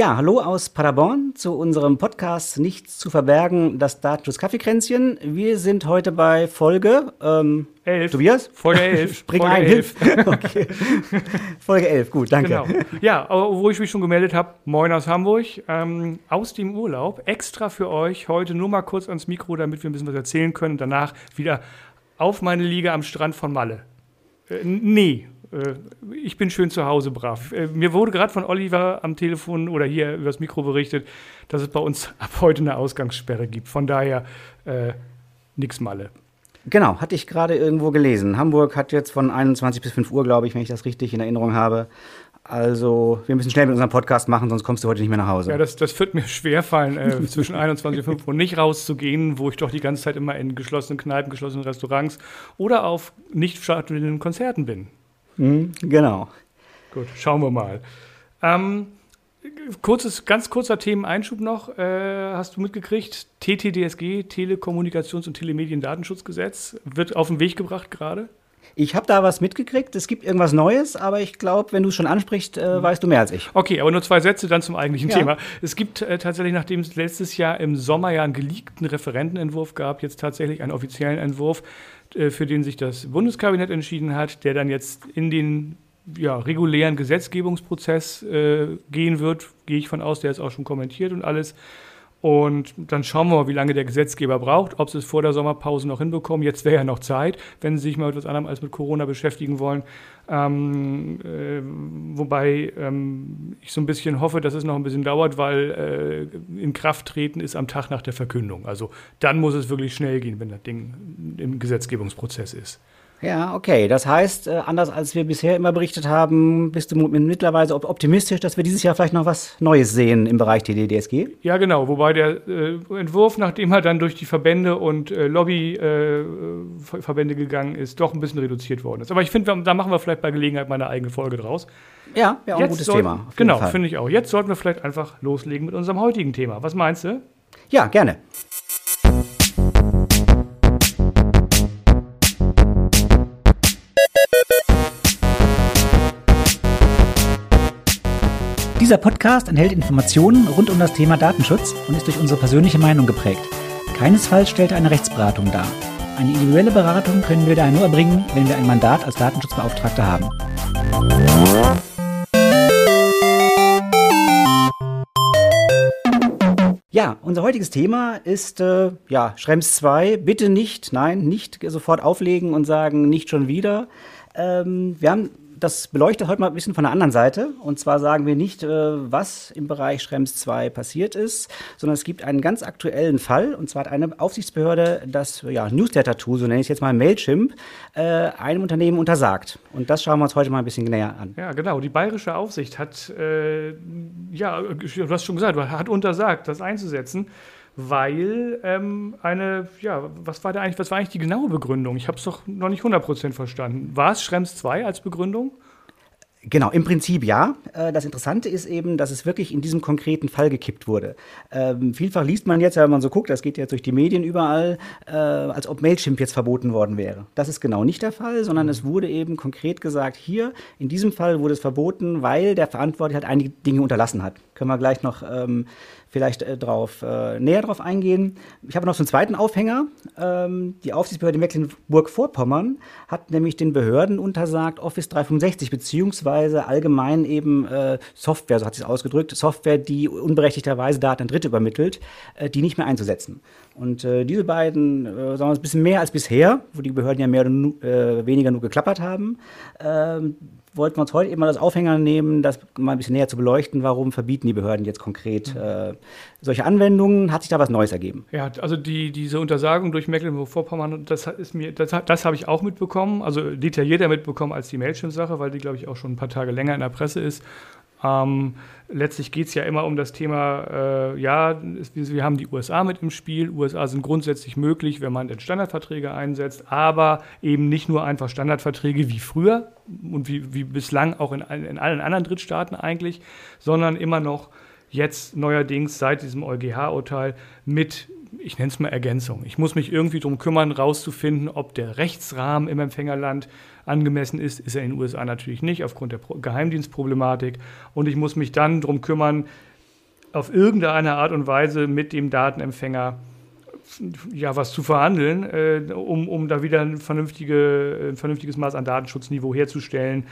Ja, hallo aus Paderborn zu unserem Podcast Nichts zu verbergen, das Datenschutz Kaffeekränzchen. Wir sind heute bei Folge ähm, 11. Tobias? Folge 11. Spring Folge ein, 11. hilf. okay. Folge 11, gut, danke. Genau. Ja, wo ich mich schon gemeldet habe, moin aus Hamburg, ähm, aus dem Urlaub, extra für euch heute nur mal kurz ans Mikro, damit wir ein bisschen was erzählen können und danach wieder auf meine Liege am Strand von Malle. Äh, nee, ich bin schön zu Hause brav. Äh, mir wurde gerade von Oliver am Telefon oder hier übers Mikro berichtet, dass es bei uns ab heute eine Ausgangssperre gibt. Von daher äh, nix Malle. Genau, hatte ich gerade irgendwo gelesen. Hamburg hat jetzt von 21 bis 5 Uhr, glaube ich, wenn ich das richtig in Erinnerung habe. Also, wir müssen schnell mit unserem Podcast machen, sonst kommst du heute nicht mehr nach Hause. Ja, das, das wird mir schwerfallen, äh, zwischen 21 und 5 Uhr nicht rauszugehen, wo ich doch die ganze Zeit immer in geschlossenen Kneipen, geschlossenen Restaurants oder auf nicht stattfindenden Konzerten bin. Mhm, genau. Gut, schauen wir mal. Ähm, kurzes, ganz kurzer Themeneinschub noch. Äh, hast du mitgekriegt? TTDSG, Telekommunikations- und Telemediendatenschutzgesetz, wird auf den Weg gebracht gerade? Ich habe da was mitgekriegt. Es gibt irgendwas Neues, aber ich glaube, wenn du es schon ansprichst, äh, mhm. weißt du mehr als ich. Okay, aber nur zwei Sätze dann zum eigentlichen ja. Thema. Es gibt äh, tatsächlich, nachdem es letztes Jahr im Sommer ja einen geleakten Referentenentwurf gab, jetzt tatsächlich einen offiziellen Entwurf, für den sich das Bundeskabinett entschieden hat, der dann jetzt in den ja, regulären Gesetzgebungsprozess äh, gehen wird, gehe ich von aus, der ist auch schon kommentiert und alles. Und dann schauen wir mal, wie lange der Gesetzgeber braucht, ob sie es vor der Sommerpause noch hinbekommen. Jetzt wäre ja noch Zeit, wenn sie sich mal mit etwas anderem als mit Corona beschäftigen wollen. Ähm, äh, wobei ähm, ich so ein bisschen hoffe, dass es noch ein bisschen dauert, weil äh, in Kraft treten ist am Tag nach der Verkündung. Also dann muss es wirklich schnell gehen, wenn das Ding im Gesetzgebungsprozess ist. Ja, okay. Das heißt, äh, anders als wir bisher immer berichtet haben, bist du mittlerweile optimistisch, dass wir dieses Jahr vielleicht noch was Neues sehen im Bereich TDDSG? Ja, genau. Wobei der äh, Entwurf, nachdem er dann durch die Verbände und äh, Lobbyverbände äh, gegangen ist, doch ein bisschen reduziert worden ist. Aber ich finde, da machen wir vielleicht bei Gelegenheit mal eine eigene Folge draus. Ja, ja, auch ein gutes sollten, Thema. Genau, finde ich auch. Jetzt sollten wir vielleicht einfach loslegen mit unserem heutigen Thema. Was meinst du? Ja, gerne. Dieser Podcast enthält Informationen rund um das Thema Datenschutz und ist durch unsere persönliche Meinung geprägt. Keinesfalls stellt er eine Rechtsberatung dar. Eine individuelle Beratung können wir daher nur erbringen, wenn wir ein Mandat als Datenschutzbeauftragter haben. Ja, unser heutiges Thema ist äh, ja, Schrems 2. Bitte nicht, nein, nicht sofort auflegen und sagen, nicht schon wieder. Ähm, wir haben das beleuchtet heute mal ein bisschen von der anderen Seite. Und zwar sagen wir nicht, äh, was im Bereich Schrems 2 passiert ist, sondern es gibt einen ganz aktuellen Fall. Und zwar hat eine Aufsichtsbehörde das ja, Newsletter-Tool, so nenne ich es jetzt mal Mailchimp, äh, einem Unternehmen untersagt. Und das schauen wir uns heute mal ein bisschen näher an. Ja, genau. Die bayerische Aufsicht hat, äh, ja, du hast schon gesagt, hat untersagt, das einzusetzen weil ähm, eine, ja, was war da eigentlich, was war eigentlich die genaue Begründung? Ich habe es doch noch nicht 100% verstanden. War es Schrems 2 als Begründung? Genau, im Prinzip ja. Äh, das Interessante ist eben, dass es wirklich in diesem konkreten Fall gekippt wurde. Ähm, vielfach liest man jetzt, wenn man so guckt, das geht jetzt durch die Medien überall, äh, als ob Mailchimp jetzt verboten worden wäre. Das ist genau nicht der Fall, sondern mhm. es wurde eben konkret gesagt, hier, in diesem Fall wurde es verboten, weil der Verantwortliche halt einige Dinge unterlassen hat. Können wir gleich noch ähm, vielleicht äh, drauf, äh, näher darauf eingehen. Ich habe noch so einen zweiten Aufhänger. Ähm, die Aufsichtsbehörde Mecklenburg-Vorpommern hat nämlich den Behörden untersagt, Office 365 beziehungsweise allgemein eben äh, Software, so hat sie es ausgedrückt, Software, die unberechtigterweise Daten an Dritte übermittelt, äh, die nicht mehr einzusetzen. Und äh, diese beiden, äh, sagen wir mal, ein bisschen mehr als bisher, wo die Behörden ja mehr oder weniger nur geklappert haben, ähm, wollten wir uns heute eben mal das Aufhänger nehmen, das mal ein bisschen näher zu beleuchten, warum verbieten die Behörden jetzt konkret mhm. äh, solche Anwendungen? Hat sich da was Neues ergeben? Ja, also die, diese Untersagung durch Mecklenburg-Vorpommern, das ist mir, das, das habe ich auch mitbekommen, also detaillierter mitbekommen als die Mailchimp-Sache, weil die, glaube ich, auch schon ein paar Tage länger in der Presse ist. Ähm, letztlich geht es ja immer um das Thema, äh, ja, wir haben die USA mit im Spiel. USA sind grundsätzlich möglich, wenn man denn Standardverträge einsetzt, aber eben nicht nur einfach Standardverträge wie früher und wie, wie bislang auch in, in allen anderen Drittstaaten eigentlich, sondern immer noch jetzt neuerdings seit diesem EuGH-Urteil mit ich nenne es mal Ergänzung. Ich muss mich irgendwie darum kümmern, rauszufinden, ob der Rechtsrahmen im Empfängerland angemessen ist. Ist er in den USA natürlich nicht, aufgrund der Geheimdienstproblematik. Und ich muss mich dann darum kümmern, auf irgendeine Art und Weise mit dem Datenempfänger ja, was zu verhandeln, äh, um, um da wieder ein, vernünftige, ein vernünftiges Maß an Datenschutzniveau herzustellen,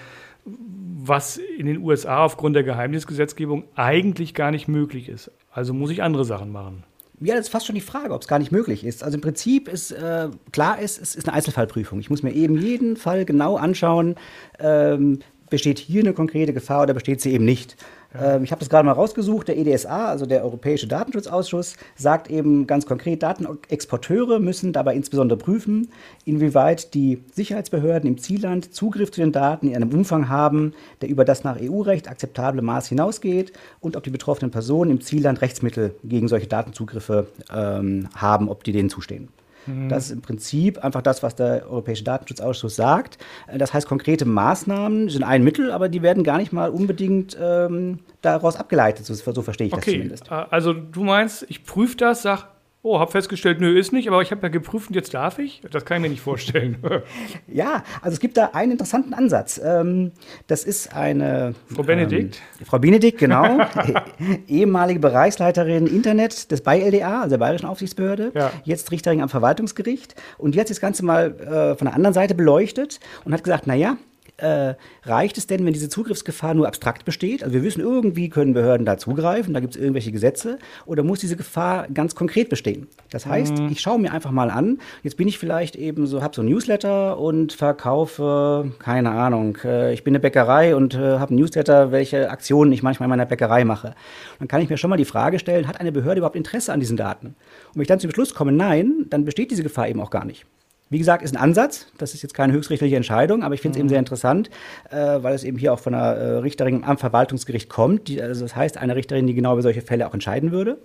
was in den USA aufgrund der Geheimnisgesetzgebung eigentlich gar nicht möglich ist. Also muss ich andere Sachen machen. Ja, das ist fast schon die Frage, ob es gar nicht möglich ist. Also im Prinzip ist äh, klar ist, es ist eine Einzelfallprüfung. Ich muss mir eben jeden Fall genau anschauen, ähm, besteht hier eine konkrete Gefahr oder besteht sie eben nicht. Ähm, ich habe das gerade mal rausgesucht. Der EDSA, also der Europäische Datenschutzausschuss, sagt eben ganz konkret, Datenexporteure müssen dabei insbesondere prüfen, inwieweit die Sicherheitsbehörden im Zielland Zugriff zu den Daten in einem Umfang haben, der über das nach EU-Recht akzeptable Maß hinausgeht und ob die betroffenen Personen im Zielland Rechtsmittel gegen solche Datenzugriffe ähm, haben, ob die denen zustehen. Mhm. Das ist im Prinzip einfach das, was der Europäische Datenschutzausschuss sagt. Äh, das heißt, konkrete Maßnahmen sind ein Mittel, aber die werden gar nicht mal unbedingt ähm, daraus abgeleitet. So, so verstehe ich okay. das zumindest. Äh, also du meinst, ich prüfe das, sag, Oh, habe festgestellt, nö, ist nicht, aber ich habe ja geprüft und jetzt darf ich? Das kann ich mir nicht vorstellen. ja, also es gibt da einen interessanten Ansatz. Ähm, das ist eine. Frau Benedikt? Ähm, Frau Benedikt, genau. ehemalige Bereichsleiterin Internet des BayLDA, also der Bayerischen Aufsichtsbehörde. Ja. Jetzt Richterin am Verwaltungsgericht. Und die hat das Ganze mal äh, von der anderen Seite beleuchtet und hat gesagt: Naja, äh, reicht es denn, wenn diese Zugriffsgefahr nur abstrakt besteht? Also wir wissen, irgendwie können Behörden da zugreifen, da gibt es irgendwelche Gesetze, oder muss diese Gefahr ganz konkret bestehen? Das heißt, mhm. ich schaue mir einfach mal an, jetzt bin ich vielleicht eben so, habe so ein Newsletter und verkaufe, keine Ahnung, äh, ich bin eine Bäckerei und äh, habe ein Newsletter, welche Aktionen ich manchmal in meiner Bäckerei mache. Dann kann ich mir schon mal die Frage stellen, hat eine Behörde überhaupt Interesse an diesen Daten? Und wenn ich dann zum Schluss komme, nein, dann besteht diese Gefahr eben auch gar nicht. Wie gesagt, ist ein Ansatz. Das ist jetzt keine höchstrichterliche Entscheidung, aber ich finde es mhm. eben sehr interessant, äh, weil es eben hier auch von einer äh, Richterin am Verwaltungsgericht kommt. Die, also das heißt, eine Richterin, die genau über solche Fälle auch entscheiden würde.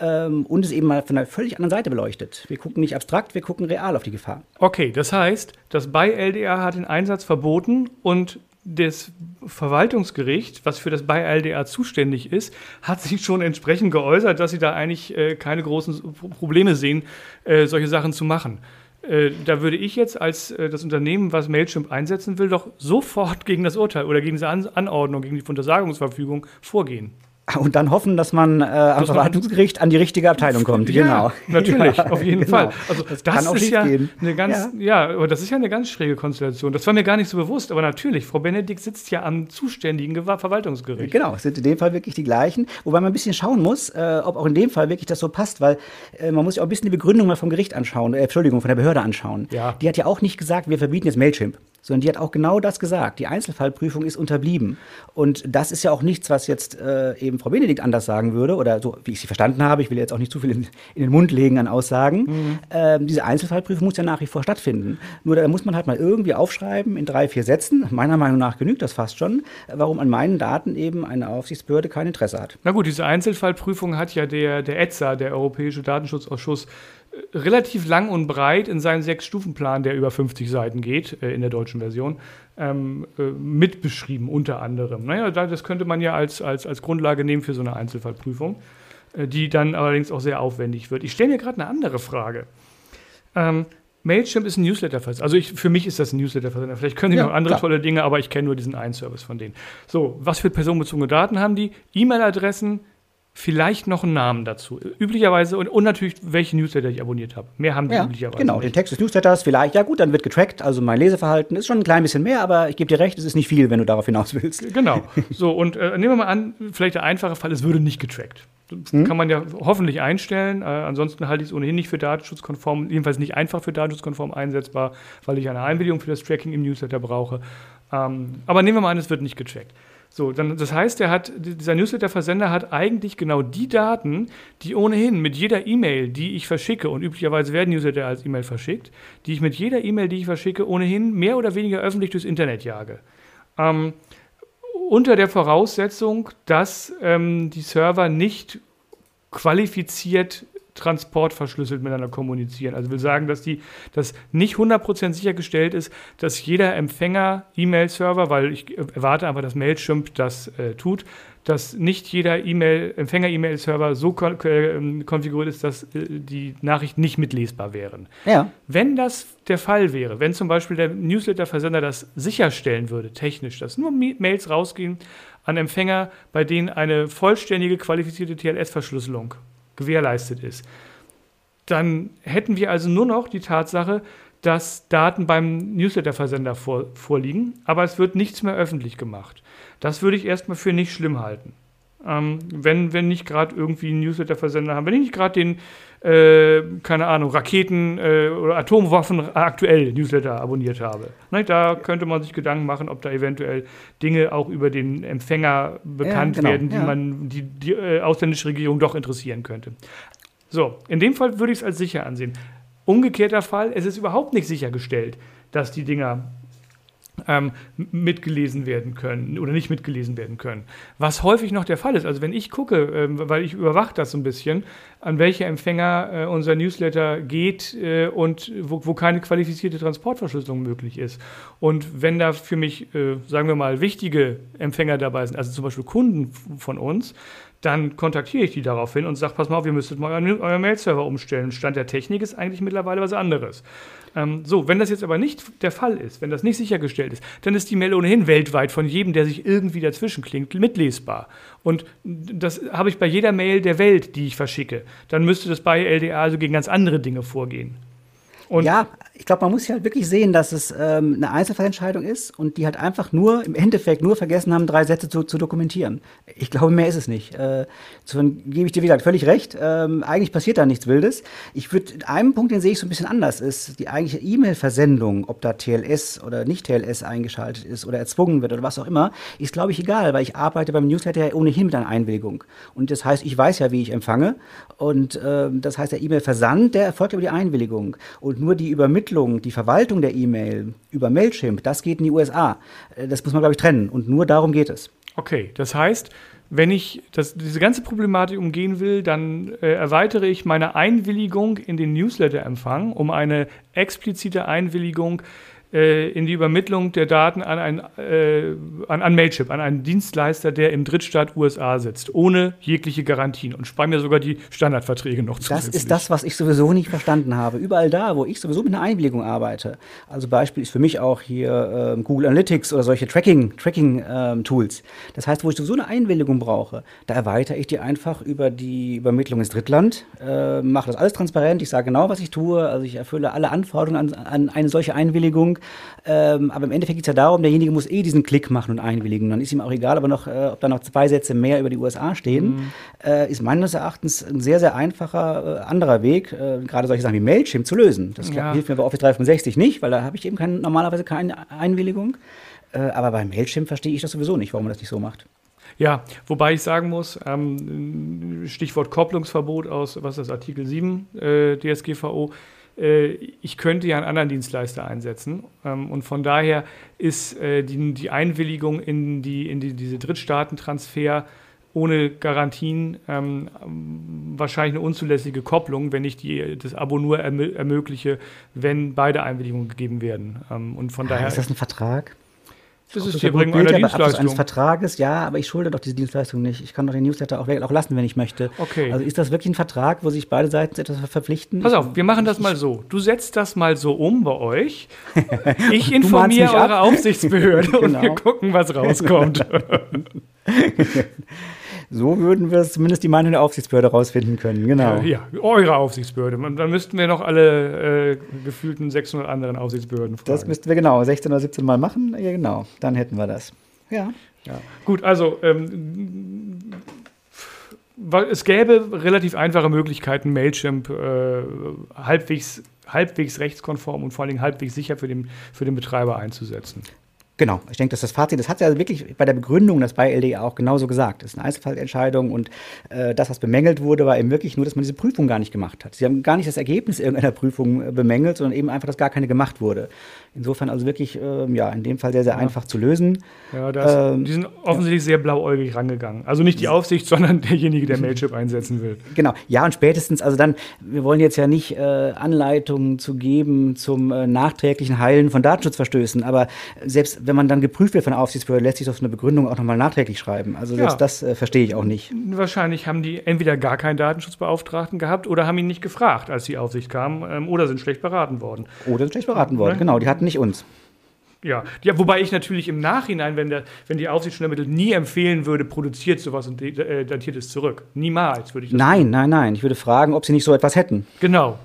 Ähm, und es eben mal von einer völlig anderen Seite beleuchtet. Wir gucken nicht abstrakt, wir gucken real auf die Gefahr. Okay, das heißt, das BI-LDA hat den Einsatz verboten und das Verwaltungsgericht, was für das BI-LDA zuständig ist, hat sich schon entsprechend geäußert, dass sie da eigentlich äh, keine großen Probleme sehen, äh, solche Sachen zu machen. Äh, da würde ich jetzt als äh, das Unternehmen, was Mailchimp einsetzen will, doch sofort gegen das Urteil oder gegen diese An Anordnung, gegen die Untersagungsverfügung vorgehen. Und dann hoffen, dass man äh, am Verwaltungsgericht an die richtige Abteilung kommt. Ja, genau. Natürlich, ja, auf jeden genau. Fall. Also das, das ist ja gehen. eine ganz, ja. ja. aber das ist ja eine ganz schräge Konstellation. Das war mir gar nicht so bewusst, aber natürlich, Frau Benedikt sitzt ja am zuständigen Verwaltungsgericht. Genau, es sind in dem Fall wirklich die gleichen. Wobei man ein bisschen schauen muss, äh, ob auch in dem Fall wirklich das so passt, weil äh, man muss ja auch ein bisschen die Begründung mal vom Gericht anschauen, äh, Entschuldigung, von der Behörde anschauen. Ja. Die hat ja auch nicht gesagt, wir verbieten jetzt Mailchimp sondern die hat auch genau das gesagt. Die Einzelfallprüfung ist unterblieben. Und das ist ja auch nichts, was jetzt äh, eben Frau Benedikt anders sagen würde, oder so, wie ich sie verstanden habe. Ich will jetzt auch nicht zu viel in, in den Mund legen an Aussagen. Mhm. Ähm, diese Einzelfallprüfung muss ja nach wie vor stattfinden. Nur da muss man halt mal irgendwie aufschreiben in drei, vier Sätzen. Meiner Meinung nach genügt das fast schon, warum an meinen Daten eben eine Aufsichtsbehörde kein Interesse hat. Na gut, diese Einzelfallprüfung hat ja der, der ETSA, der Europäische Datenschutzausschuss, relativ lang und breit in seinem Sechs-Stufen-Plan, der über 50 Seiten geht, äh, in der deutschen Version, ähm, äh, mitbeschrieben, unter anderem. Naja, das könnte man ja als, als, als Grundlage nehmen für so eine Einzelfallprüfung, äh, die dann allerdings auch sehr aufwendig wird. Ich stelle mir gerade eine andere Frage. Ähm, Mailchimp ist ein Newsletter-Versender. Also ich, für mich ist das ein Newsletter-Versender. Vielleicht können die ja, noch andere klar. tolle Dinge, aber ich kenne nur diesen einen Service von denen. So, was für personenbezogene Daten haben die? E-Mail-Adressen, vielleicht noch einen Namen dazu. Üblicherweise und, und natürlich, welche Newsletter ich abonniert habe. Mehr haben die ja, üblicherweise. Genau, nicht. den Text des Newsletters vielleicht. Ja, gut, dann wird getrackt. Also mein Leseverhalten ist schon ein klein bisschen mehr, aber ich gebe dir recht, es ist nicht viel, wenn du darauf hinaus willst. Genau. So, und äh, nehmen wir mal an, vielleicht der einfache Fall, es würde nicht getrackt. Das hm? kann man ja hoffentlich einstellen. Äh, ansonsten halte ich es ohnehin nicht für datenschutzkonform, jedenfalls nicht einfach für datenschutzkonform einsetzbar, weil ich eine Einwilligung für das Tracking im Newsletter brauche. Ähm, aber nehmen wir mal an, es wird nicht getrackt. So, dann, das heißt, er hat, dieser Newsletter-Versender hat eigentlich genau die Daten, die ohnehin mit jeder E-Mail, die ich verschicke, und üblicherweise werden Newsletter als E-Mail verschickt, die ich mit jeder E-Mail, die ich verschicke, ohnehin mehr oder weniger öffentlich durchs Internet jage. Ähm, unter der Voraussetzung, dass ähm, die Server nicht qualifiziert transportverschlüsselt miteinander kommunizieren. Also will sagen, dass die, dass nicht 100% sichergestellt ist, dass jeder Empfänger E-Mail-Server, weil ich erwarte einfach, dass Mailchimp das äh, tut, dass nicht jeder E-Mail, Empfänger-E-Mail-Server so kon äh, konfiguriert ist, dass äh, die Nachrichten nicht mitlesbar wären. Ja. Wenn das der Fall wäre, wenn zum Beispiel der Newsletter-Versender das sicherstellen würde, technisch, dass nur Mails rausgehen an Empfänger, bei denen eine vollständige qualifizierte TLS-Verschlüsselung gewährleistet ist. Dann hätten wir also nur noch die Tatsache, dass Daten beim Newsletter-Versender vor, vorliegen, aber es wird nichts mehr öffentlich gemacht. Das würde ich erstmal für nicht schlimm halten. Ähm, wenn, wenn nicht gerade irgendwie einen Newsletter-Versender haben, wenn ich nicht gerade den, äh, keine Ahnung, Raketen äh, oder Atomwaffen aktuell Newsletter abonniert habe. Ne, da könnte man sich Gedanken machen, ob da eventuell Dinge auch über den Empfänger bekannt ja, genau, werden, die ja. man die, die äh, ausländische Regierung doch interessieren könnte. So, in dem Fall würde ich es als sicher ansehen. Umgekehrter Fall, es ist überhaupt nicht sichergestellt, dass die Dinger ähm, mitgelesen werden können oder nicht mitgelesen werden können. Was häufig noch der Fall ist, also wenn ich gucke, ähm, weil ich überwache das so ein bisschen, an welche Empfänger äh, unser Newsletter geht äh, und wo, wo, keine qualifizierte Transportverschlüsselung möglich ist. Und wenn da für mich, äh, sagen wir mal, wichtige Empfänger dabei sind, also zum Beispiel Kunden von uns, dann kontaktiere ich die daraufhin und sage, pass mal auf, ihr müsstet mal euren, euren Mail-Server umstellen. Stand der Technik ist eigentlich mittlerweile was anderes. Ähm, so, wenn das jetzt aber nicht der Fall ist, wenn das nicht sichergestellt ist, dann ist die Mail ohnehin weltweit von jedem, der sich irgendwie dazwischen klingt, mitlesbar. Und das habe ich bei jeder Mail der Welt, die ich verschicke. Dann müsste das bei LDA also gegen ganz andere Dinge vorgehen. Und ja, ich glaube, man muss ja halt wirklich sehen, dass es ähm, eine Einzelfallentscheidung ist und die halt einfach nur, im Endeffekt nur vergessen haben, drei Sätze zu, zu dokumentieren. Ich glaube, mehr ist es nicht. Äh, Insofern gebe ich dir, wie gesagt, völlig recht. Ähm, eigentlich passiert da nichts Wildes. Ich würde, einen Punkt, den sehe ich so ein bisschen anders, ist die eigentliche E-Mail-Versendung, ob da TLS oder nicht TLS eingeschaltet ist oder erzwungen wird oder was auch immer, ist, glaube ich, egal, weil ich arbeite beim Newsletter ja ohnehin mit einer Einwilligung. Und das heißt, ich weiß ja, wie ich empfange. Und äh, das heißt, der E-Mail-Versand, der erfolgt über die Einwilligung. Und nur die Übermittlung Übermittlung, die Verwaltung der E-Mail über Mailchimp, das geht in die USA. Äh, das muss man, glaube ich, trennen. Und nur darum geht es. Okay, das heißt, wenn ich das, diese ganze Problematik umgehen will, dann äh, erweitere ich meine Einwilligung in den Newsletter-Empfang um eine explizite Einwilligung in die Übermittlung der Daten an, ein, äh, an, an Mailchimp, an einen Dienstleister, der im Drittstaat USA sitzt, ohne jegliche Garantien und spare mir sogar die Standardverträge noch zusätzlich. Das ist das, was ich sowieso nicht verstanden habe. Überall da, wo ich sowieso mit einer Einwilligung arbeite, also Beispiel ist für mich auch hier äh, Google Analytics oder solche Tracking, Tracking ähm, Tools. Das heißt, wo ich sowieso eine Einwilligung brauche, da erweitere ich die einfach über die Übermittlung ins Drittland, äh, mache das alles transparent, ich sage genau, was ich tue, also ich erfülle alle Anforderungen an, an eine solche Einwilligung ähm, aber im Endeffekt geht es ja darum, derjenige muss eh diesen Klick machen und einwilligen. Dann ist ihm auch egal, aber noch, äh, ob da noch zwei Sätze mehr über die USA stehen, mhm. äh, ist meines Erachtens ein sehr, sehr einfacher äh, anderer Weg, äh, gerade solche Sachen wie Mailchimp zu lösen. Das ja. hilft mir bei Office 365 nicht, weil da habe ich eben kein, normalerweise keine Einwilligung. Äh, aber bei Mailchimp verstehe ich das sowieso nicht, warum man das nicht so macht. Ja, wobei ich sagen muss, ähm, Stichwort Kopplungsverbot aus, was ist das, Artikel 7 äh, DSGVO, ich könnte ja einen anderen Dienstleister einsetzen. Ähm, und von daher ist äh, die, die Einwilligung in, die, in die, diese Drittstaatentransfer ohne Garantien ähm, wahrscheinlich eine unzulässige Kopplung, wenn ich die, das Abo nur ermögliche, wenn beide Einwilligungen gegeben werden. Ähm, und von ah, daher ist das ein Vertrag? Das ist die Erbringen einer Dienstleistung. eines Vertrages, ja, aber ich schulde doch diese Dienstleistung nicht. Ich kann doch den Newsletter auch, auch lassen, wenn ich möchte. Okay. Also ist das wirklich ein Vertrag, wo sich beide Seiten etwas verpflichten? Pass auf, wir machen das mal so. Du setzt das mal so um bei euch. Ich informiere eure Aufsichtsbehörde genau. und wir genau. gucken, was rauskommt. So würden wir es zumindest die Meinung der Aufsichtsbehörde rausfinden können, genau. Ja, ja eure Aufsichtsbehörde. dann müssten wir noch alle äh, gefühlten 600 anderen Aufsichtsbehörden fragen. Das müssten wir genau 16 oder 17 Mal machen. Ja, genau. Dann hätten wir das. Ja. ja. Gut, also ähm, es gäbe relativ einfache Möglichkeiten, Mailchimp äh, halbwegs, halbwegs rechtskonform und vor allem halbwegs sicher für den, für den Betreiber einzusetzen. Genau, ich denke, dass das Fazit, das hat ja wirklich bei der Begründung das bei LDA auch genauso gesagt. Das ist eine Einzelfallentscheidung und äh, das, was bemängelt wurde, war eben wirklich nur, dass man diese Prüfung gar nicht gemacht hat. Sie haben gar nicht das Ergebnis irgendeiner Prüfung äh, bemängelt, sondern eben einfach, dass gar keine gemacht wurde. Insofern also wirklich, äh, ja, in dem Fall sehr, sehr ja. einfach zu lösen. Ja, das, ähm, die sind offensichtlich ja. sehr blauäugig rangegangen. Also nicht die Aufsicht, sondern derjenige, der Mailchimp einsetzen will. Genau, ja, und spätestens, also dann, wir wollen jetzt ja nicht äh, Anleitungen zu geben zum äh, nachträglichen Heilen von Datenschutzverstößen, aber selbst wenn man dann geprüft wird von der Aufsichtsbehörde, lässt sich das eine Begründung auch nochmal nachträglich schreiben. Also ja. das äh, verstehe ich auch nicht. Wahrscheinlich haben die entweder gar keinen Datenschutzbeauftragten gehabt oder haben ihn nicht gefragt, als die Aufsicht kam, ähm, oder sind schlecht beraten worden. Oder sind schlecht beraten worden, ne? genau. Die hatten nicht uns. Ja. ja, wobei ich natürlich im Nachhinein, wenn, der, wenn die Aufsicht schon ermittelt, nie empfehlen würde, produziert sowas und äh, datiert es zurück. Niemals würde ich das Nein, sagen. nein, nein. Ich würde fragen, ob sie nicht so etwas hätten. Genau.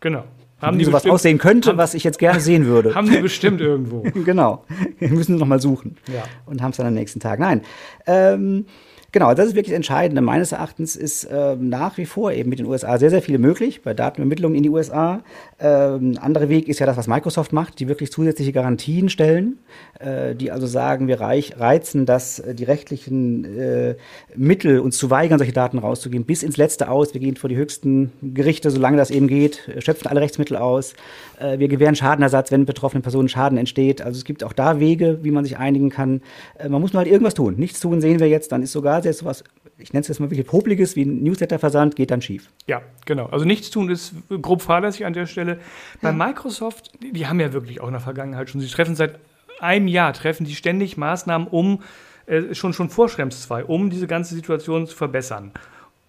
Genau. Haben wie sowas aussehen könnte, haben, was ich jetzt gerne sehen würde. Haben die bestimmt irgendwo. genau. Wir müssen noch mal suchen. Ja. Und haben es dann am nächsten Tag. Nein. Ähm, Genau, das ist wirklich entscheidend. Meines Erachtens ist äh, nach wie vor eben mit den USA sehr, sehr viel möglich bei Datenübermittlung in die USA. Ähm, anderer Weg ist ja das, was Microsoft macht, die wirklich zusätzliche Garantien stellen, äh, die also sagen, wir reich, reizen das, äh, die rechtlichen äh, Mittel, uns zu weigern, solche Daten rauszugeben, bis ins Letzte aus. Wir gehen vor die höchsten Gerichte, solange das eben geht, schöpfen alle Rechtsmittel aus. Äh, wir gewähren Schadenersatz, wenn betroffenen Personen Schaden entsteht. Also es gibt auch da Wege, wie man sich einigen kann. Äh, man muss nur halt irgendwas tun. Nichts tun sehen wir jetzt, dann ist sogar gerade jetzt was, ich nenne es jetzt mal wirklich Popliges, wie ein Newsletter-Versand, geht dann schief. Ja, genau. Also nichts tun ist grob fahrlässig an der Stelle. Bei ja. Microsoft, die haben ja wirklich auch in der Vergangenheit schon, sie treffen seit einem Jahr, treffen die ständig Maßnahmen, um, äh, schon, schon vor Schrems 2, um diese ganze Situation zu verbessern.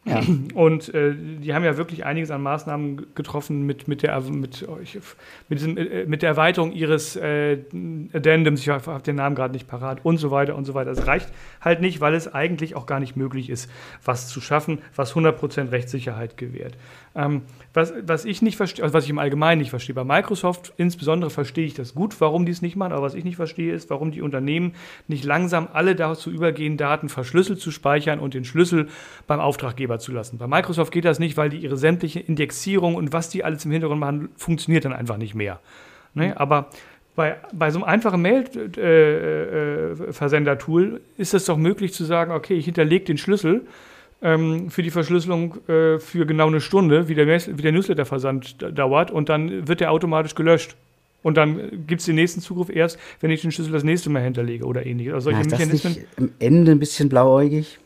Ja. Und äh, die haben ja wirklich einiges an Maßnahmen getroffen mit, mit, der, mit, mit, diesem, äh, mit der Erweiterung ihres äh, Addendums, ich habe den Namen gerade nicht parat, und so weiter und so weiter. Es reicht halt nicht, weil es eigentlich auch gar nicht möglich ist, was zu schaffen, was 100% Rechtssicherheit gewährt. Ähm, was, was ich nicht verstehe, also was ich im Allgemeinen nicht verstehe, bei Microsoft insbesondere verstehe ich das gut, warum die es nicht machen, aber was ich nicht verstehe, ist, warum die Unternehmen nicht langsam alle dazu übergehen, Daten verschlüsselt zu speichern und den Schlüssel beim Auftraggeber zu lassen. Bei Microsoft geht das nicht, weil die ihre sämtliche Indexierung und was die alles im Hintergrund machen, funktioniert dann einfach nicht mehr. Ne? Mhm. Aber bei, bei so einem einfachen Mail-Versender-Tool äh, äh, ist es doch möglich zu sagen, okay, ich hinterlege den Schlüssel ähm, für die Verschlüsselung äh, für genau eine Stunde, wie der, wie der Newsletter-Versand dauert, und dann wird der automatisch gelöscht. Und dann gibt es den nächsten Zugriff erst, wenn ich den Schlüssel das nächste Mal hinterlege oder ähnliches. Also solche ja, ist Mechanismen. Das nicht am Ende ein bisschen blauäugig?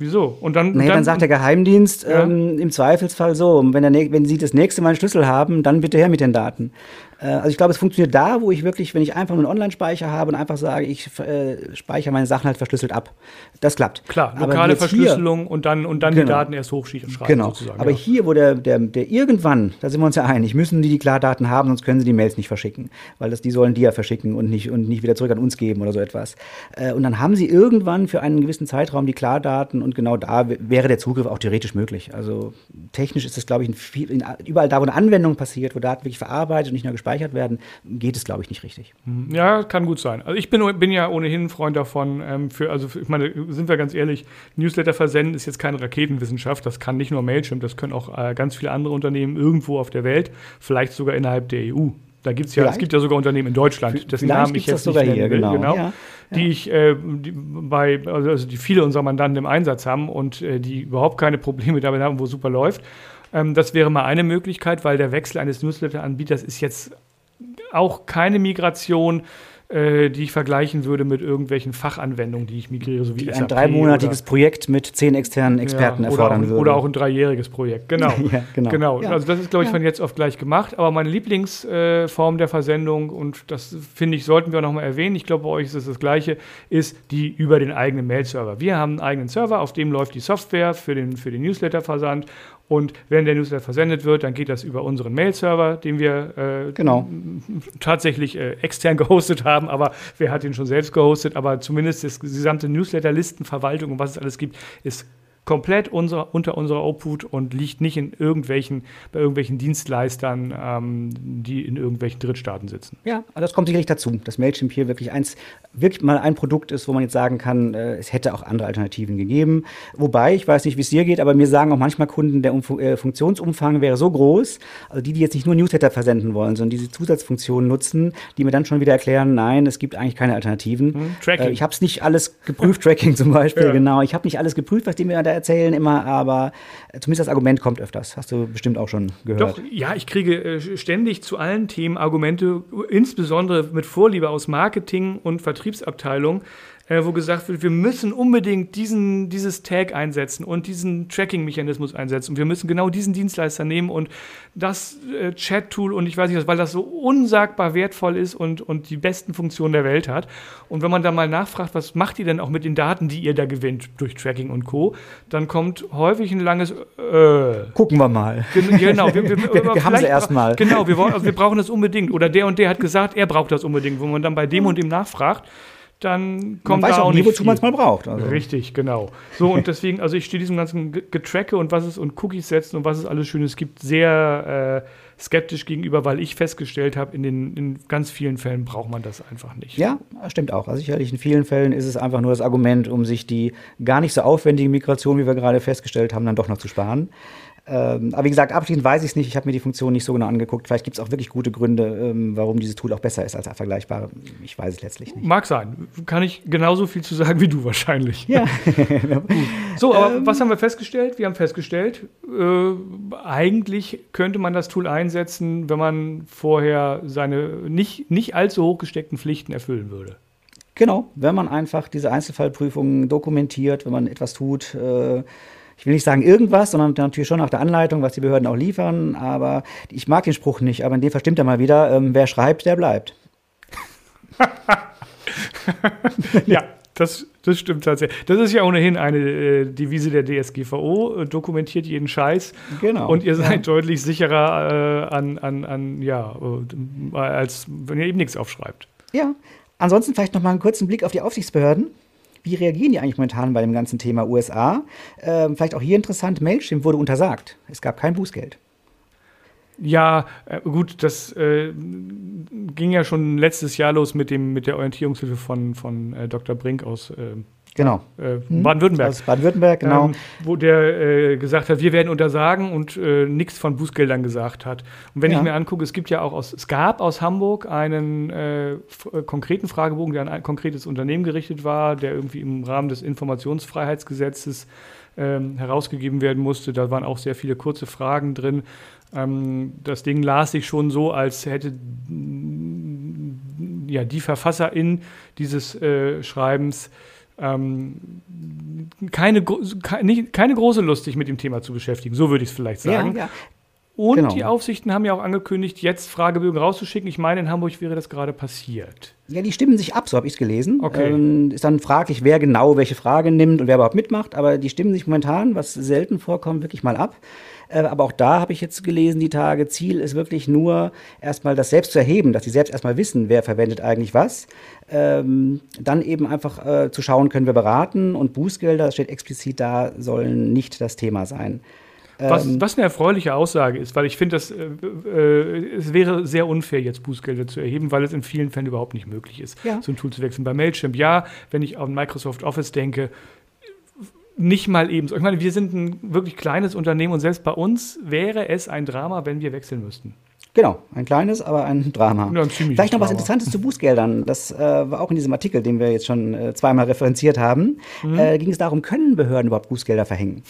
Wieso? Und dann, naja, dann, dann sagt der Geheimdienst ja. ähm, im Zweifelsfall so, wenn, der, wenn Sie das nächste Mal einen Schlüssel haben, dann bitte her mit den Daten. Äh, also ich glaube, es funktioniert da, wo ich wirklich, wenn ich einfach nur einen Online-Speicher habe und einfach sage, ich äh, speichere meine Sachen halt verschlüsselt ab. Das klappt. Klar, lokale Verschlüsselung hier, und dann, und dann genau, die Daten erst hochschreiben genau. sozusagen. Aber ja. hier, wo der, der, der irgendwann, da sind wir uns ja einig, müssen die die Klardaten haben, sonst können sie die Mails nicht verschicken. Weil das, die sollen die ja verschicken und nicht, und nicht wieder zurück an uns geben oder so etwas. Äh, und dann haben sie irgendwann für einen gewissen Zeitraum die Klardaten und genau da wäre der Zugriff auch theoretisch möglich. Also technisch ist es, glaube ich, in viel, in, überall da, wo eine Anwendung passiert, wo Daten wirklich verarbeitet und nicht nur gespeichert werden, geht es, glaube ich, nicht richtig. Mhm. Ja, kann gut sein. Also ich bin, bin ja ohnehin ein Freund davon, ähm, für, also für, ich meine, sind wir ganz ehrlich, Newsletter versenden ist jetzt keine Raketenwissenschaft, das kann nicht nur Mailchimp, das können auch äh, ganz viele andere Unternehmen irgendwo auf der Welt, vielleicht sogar innerhalb der EU. Da gibt's ja, es gibt ja sogar Unternehmen in Deutschland, dessen Namen ich jetzt nicht hier, genau. genau ja, die ich äh, die bei, also die viele unserer Mandanten im Einsatz haben und äh, die überhaupt keine Probleme damit haben, wo super läuft. Ähm, das wäre mal eine Möglichkeit, weil der Wechsel eines Newsletter-Anbieters ist jetzt auch keine Migration, äh, die ich vergleichen würde mit irgendwelchen Fachanwendungen, die ich migriere, so wie die Ein dreimonatiges Projekt mit zehn externen Experten ja, erfordern würde. Oder auch ein dreijähriges Projekt, genau. ja, genau. genau. Ja. Also das ist, glaube ich, von jetzt auf gleich gemacht. Aber meine Lieblingsform äh, der Versendung, und das finde ich, sollten wir auch nochmal erwähnen, ich glaube, bei euch ist es das Gleiche, ist die über den eigenen Mail-Server. Wir haben einen eigenen Server, auf dem läuft die Software für den, für den Newsletter-Versand und wenn der Newsletter versendet wird, dann geht das über unseren Mail-Server, den wir äh, genau. tatsächlich äh, extern gehostet haben, aber wer hat den schon selbst gehostet? Aber zumindest das gesamte Newsletter-Listenverwaltung und was es alles gibt, ist komplett unser, unter unserer Obhut und liegt nicht in irgendwelchen, bei irgendwelchen Dienstleistern, ähm, die in irgendwelchen Drittstaaten sitzen. Ja, also das kommt sicherlich dazu, dass Mailchimp hier wirklich eins, wirklich mal ein Produkt ist, wo man jetzt sagen kann, äh, es hätte auch andere Alternativen gegeben. Wobei, ich weiß nicht, wie es dir geht, aber mir sagen auch manchmal Kunden, der Umf äh, Funktionsumfang wäre so groß, also die, die jetzt nicht nur Newsletter versenden wollen, sondern diese Zusatzfunktionen nutzen, die mir dann schon wieder erklären, nein, es gibt eigentlich keine Alternativen. Hm, Tracking. Äh, ich habe es nicht alles geprüft, Tracking zum Beispiel, ja. genau. Ich habe nicht alles geprüft, was die mir da erzählen immer, aber zumindest das Argument kommt öfters. Hast du bestimmt auch schon gehört. Doch, ja, ich kriege äh, ständig zu allen Themen Argumente, insbesondere mit Vorliebe aus Marketing und Vertriebsabteilung. Äh, wo gesagt wird, wir müssen unbedingt diesen, dieses Tag einsetzen und diesen Tracking-Mechanismus einsetzen. Und wir müssen genau diesen Dienstleister nehmen und das äh, Chat-Tool und ich weiß nicht was, weil das so unsagbar wertvoll ist und, und die besten Funktionen der Welt hat. Und wenn man dann mal nachfragt, was macht ihr denn auch mit den Daten, die ihr da gewinnt durch Tracking und Co., dann kommt häufig ein langes äh, Gucken wir mal. Genau, wir, wir, wir, wir haben sie erstmal. Genau, wir, also wir brauchen das unbedingt. Oder der und der hat gesagt, er braucht das unbedingt. Wo man dann bei dem und dem nachfragt, dann kommt man weiß da auch, auch nie, wozu man es mal braucht. Also. Richtig, genau. So und deswegen, also ich stehe diesem ganzen Getracke und was es und Cookies setzen und was es alles Schönes gibt, sehr äh, skeptisch gegenüber, weil ich festgestellt habe, in den in ganz vielen Fällen braucht man das einfach nicht. Ja, stimmt auch. Also sicherlich in vielen Fällen ist es einfach nur das Argument, um sich die gar nicht so aufwendige Migration, wie wir gerade festgestellt haben, dann doch noch zu sparen. Ähm, aber wie gesagt, abschließend weiß ich es nicht. Ich habe mir die Funktion nicht so genau angeguckt. Vielleicht gibt es auch wirklich gute Gründe, ähm, warum dieses Tool auch besser ist als vergleichbare. Ich weiß es letztlich nicht. Mag sein. Kann ich genauso viel zu sagen wie du wahrscheinlich. Ja. so, aber ähm, was haben wir festgestellt? Wir haben festgestellt, äh, eigentlich könnte man das Tool einsetzen, wenn man vorher seine nicht, nicht allzu hoch gesteckten Pflichten erfüllen würde. Genau, wenn man einfach diese Einzelfallprüfungen dokumentiert, wenn man etwas tut. Äh, ich will nicht sagen irgendwas, sondern natürlich schon nach der Anleitung, was die Behörden auch liefern. Aber ich mag den Spruch nicht, aber in dem Fall stimmt er mal wieder, ähm, wer schreibt, der bleibt. ja, das, das stimmt tatsächlich. Das ist ja ohnehin eine äh, Devise der DSGVO, äh, dokumentiert jeden Scheiß. Genau. Und ihr seid ja. deutlich sicherer äh, an, an, an, ja, äh, als wenn ihr eben nichts aufschreibt. Ja. Ansonsten vielleicht noch mal einen kurzen Blick auf die Aufsichtsbehörden. Wie reagieren die eigentlich momentan bei dem ganzen Thema USA? Ähm, vielleicht auch hier interessant, Mailchimp wurde untersagt. Es gab kein Bußgeld. Ja, äh, gut, das äh, ging ja schon letztes Jahr los mit, dem, mit der Orientierungshilfe von, von äh, Dr. Brink aus äh, Genau. Äh? Baden-Württemberg. Aus Baden-Württemberg, genau. Ähm, wo der äh, gesagt hat, wir werden untersagen und äh, nichts von Bußgeldern gesagt hat. Und wenn ja. ich mir angucke, es gibt ja auch aus, es gab aus Hamburg einen äh, äh, konkreten Fragebogen, der an ein konkretes Unternehmen gerichtet war, der irgendwie im Rahmen des Informationsfreiheitsgesetzes ähm, herausgegeben werden musste. Da waren auch sehr viele kurze Fragen drin. Ähm, das Ding las sich schon so, als hätte ja, die Verfasserin dieses äh, Schreibens ähm, keine, keine, keine große Lust, sich mit dem Thema zu beschäftigen. So würde ich es vielleicht sagen. Ja, ja. Und genau. die Aufsichten haben ja auch angekündigt, jetzt Fragebögen rauszuschicken. Ich meine, in Hamburg wäre das gerade passiert. Ja, die stimmen sich ab, so habe ich es gelesen. Okay. Ähm, ist dann fraglich, wer genau welche Frage nimmt und wer überhaupt mitmacht. Aber die stimmen sich momentan, was selten vorkommt, wirklich mal ab. Äh, aber auch da habe ich jetzt gelesen, die Tage, Ziel ist wirklich nur erstmal das selbst zu erheben, dass sie selbst erstmal wissen, wer verwendet eigentlich was. Ähm, dann eben einfach äh, zu schauen, können wir beraten und Bußgelder, das steht explizit da, sollen nicht das Thema sein. Was, ähm, was, eine erfreuliche Aussage ist, weil ich finde, äh, äh, es wäre sehr unfair, jetzt Bußgelder zu erheben, weil es in vielen Fällen überhaupt nicht möglich ist, ja. so ein Tool zu wechseln. Bei Mailchimp, ja, wenn ich an Microsoft Office denke, nicht mal ebenso. Ich meine, wir sind ein wirklich kleines Unternehmen und selbst bei uns wäre es ein Drama, wenn wir wechseln müssten. Genau, ein kleines, aber ein Drama. Ja, ein Vielleicht noch Drama. was Interessantes zu Bußgeldern. Das äh, war auch in diesem Artikel, den wir jetzt schon äh, zweimal referenziert haben. Mhm. Äh, ging es darum, können Behörden überhaupt Bußgelder verhängen?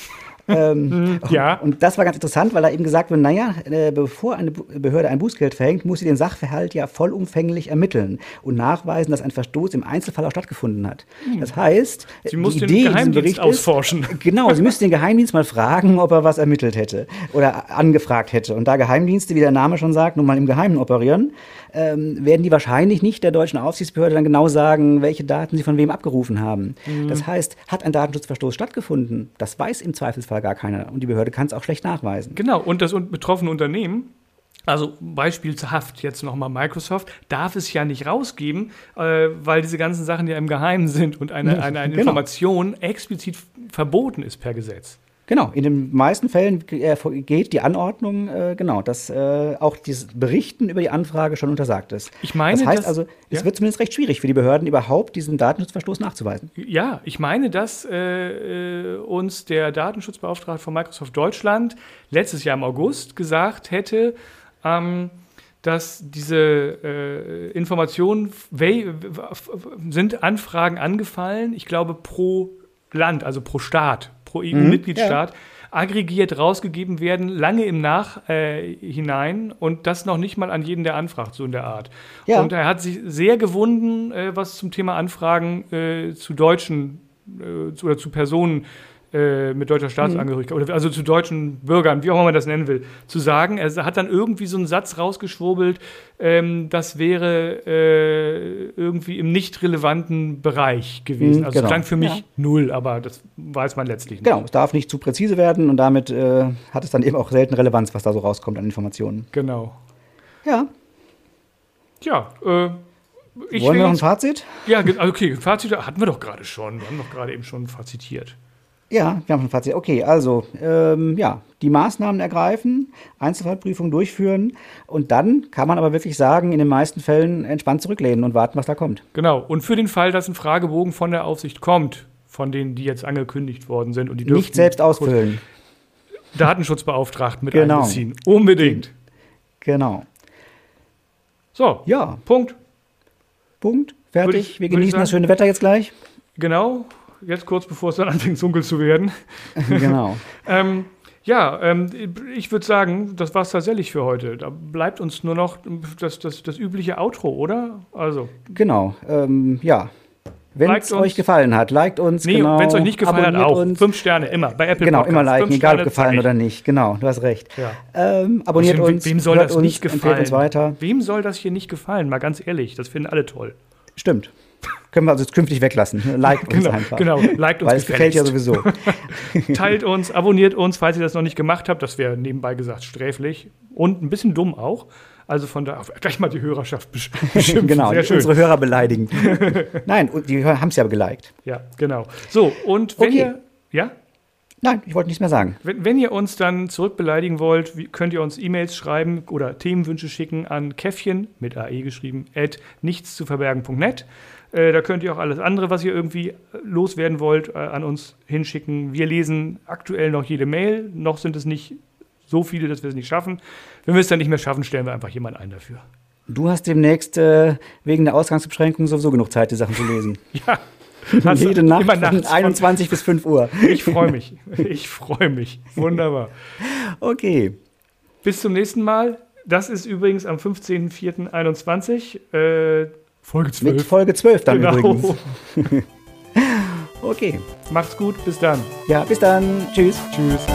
Ähm, mhm, ja. Und das war ganz interessant, weil da eben gesagt wird, naja, äh, bevor eine Behörde ein Bußgeld verhängt, muss sie den Sachverhalt ja vollumfänglich ermitteln und nachweisen, dass ein Verstoß im Einzelfall auch stattgefunden hat. Mhm. Das heißt, sie muss die Idee den Geheimdienst ausforschen. Ist, genau, sie müsste den Geheimdienst mal fragen, ob er was ermittelt hätte oder angefragt hätte. Und da Geheimdienste, wie der Name schon sagt, nun mal im Geheimen operieren, ähm, werden die wahrscheinlich nicht der deutschen Aufsichtsbehörde dann genau sagen, welche Daten sie von wem abgerufen haben. Mhm. Das heißt, hat ein Datenschutzverstoß stattgefunden? Das weiß im Zweifelsfall gar keiner und die Behörde kann es auch schlecht nachweisen. Genau, und das betroffene Unternehmen also beispielhaft jetzt nochmal Microsoft darf es ja nicht rausgeben, äh, weil diese ganzen Sachen ja im Geheimen sind und eine, eine, eine genau. Information explizit verboten ist per Gesetz. Genau, in den meisten Fällen äh, geht die Anordnung, äh, genau, dass äh, auch dieses Berichten über die Anfrage schon untersagt ist. Ich meine, das heißt dass, also, es ja? wird zumindest recht schwierig für die Behörden, überhaupt diesen Datenschutzverstoß nachzuweisen. Ja, ich meine, dass äh, äh uns der Datenschutzbeauftragte von Microsoft Deutschland letztes Jahr im August gesagt hätte, ähm, dass diese äh, Informationen sind Anfragen angefallen, ich glaube pro Land, also pro Staat pro EU-Mitgliedstaat. Mhm, ja. aggregiert rausgegeben werden, lange im Nachhinein äh, und das noch nicht mal an jeden, der anfragt, so in der Art. Ja. Und er hat sich sehr gewunden, äh, was zum Thema Anfragen äh, zu Deutschen äh, oder zu Personen äh, mit deutscher Staatsangehörigkeit, mhm. oder also zu deutschen Bürgern, wie auch immer man das nennen will, zu sagen. Er hat dann irgendwie so einen Satz rausgeschwurbelt, ähm, das wäre äh, irgendwie im nicht relevanten Bereich gewesen. Mhm, also genau. klang für mich ja. null, aber das weiß man letztlich nicht. Genau, es darf nicht zu präzise werden und damit äh, hat es dann eben auch selten Relevanz, was da so rauskommt an Informationen. Genau. Ja. Tja, äh, ich Wollen wir noch ein Fazit? Ja, okay, Fazit hatten wir doch gerade schon. Wir haben doch gerade eben schon fazitiert. Ja, wir haben ein Fazit. Okay, also ähm, ja, die Maßnahmen ergreifen, Einzelfallprüfung durchführen und dann kann man aber wirklich sagen, in den meisten Fällen entspannt zurücklehnen und warten, was da kommt. Genau. Und für den Fall, dass ein Fragebogen von der Aufsicht kommt, von denen, die jetzt angekündigt worden sind und die nicht selbst ausfüllen. Datenschutzbeauftragten mit genau. einbeziehen. Unbedingt. Genau. So. Ja. Punkt. Punkt. Fertig. Ich, Wir genießen das schöne Wetter jetzt gleich. Genau jetzt kurz bevor es dann anfängt, dunkel zu werden. Genau. ähm, ja, ähm, ich würde sagen, das war es tatsächlich für heute. Da bleibt uns nur noch das, das, das übliche Outro, oder? Also. Genau, ähm, ja. Wenn es euch gefallen hat, liked uns. Nee, genau, wenn es euch nicht gefallen hat, auch. Uns. Fünf Sterne, immer. Bei Apple Genau, Podcast. immer liken, egal ob gefallen oder nicht. Genau, du hast recht. Ja. Ähm, abonniert wem, uns. Wem soll das uns, nicht gefallen? Uns weiter. Wem soll das hier nicht gefallen? Mal ganz ehrlich, das finden alle toll. Stimmt. Können wir also jetzt künftig weglassen. Like uns genau, einfach. Genau, liked uns. Weil es gefällt ja sowieso. Teilt uns, abonniert uns, falls ihr das noch nicht gemacht habt. Das wäre nebenbei gesagt sträflich und ein bisschen dumm auch. Also von da gleich mal die Hörerschaft beschimpfen. genau, unsere Hörer beleidigen. Nein, die haben es ja geliked. Ja, genau. So, und wenn okay. ihr. Ja? Nein, ich wollte nichts mehr sagen. Wenn, wenn, ihr uns dann zurückbeleidigen wollt, könnt ihr uns E-Mails schreiben oder Themenwünsche schicken an Käffchen mit AE geschrieben, at nichtszuverbergen.net. Äh, da könnt ihr auch alles andere, was ihr irgendwie äh, loswerden wollt, äh, an uns hinschicken. Wir lesen aktuell noch jede Mail. Noch sind es nicht so viele, dass wir es nicht schaffen. Wenn wir es dann nicht mehr schaffen, stellen wir einfach jemanden ein dafür. Du hast demnächst äh, wegen der Ausgangsbeschränkung sowieso genug Zeit, die Sachen zu lesen. ja. Also Jede Nacht von 21 bis 5 Uhr. Ich freue mich. Ich freue mich. Wunderbar. Okay. Bis zum nächsten Mal. Das ist übrigens am 15.04.21. Äh, Folge 12. Mit Folge 12 dann genau. übrigens. okay. Macht's gut, bis dann. Ja, bis dann. Tschüss. Tschüss.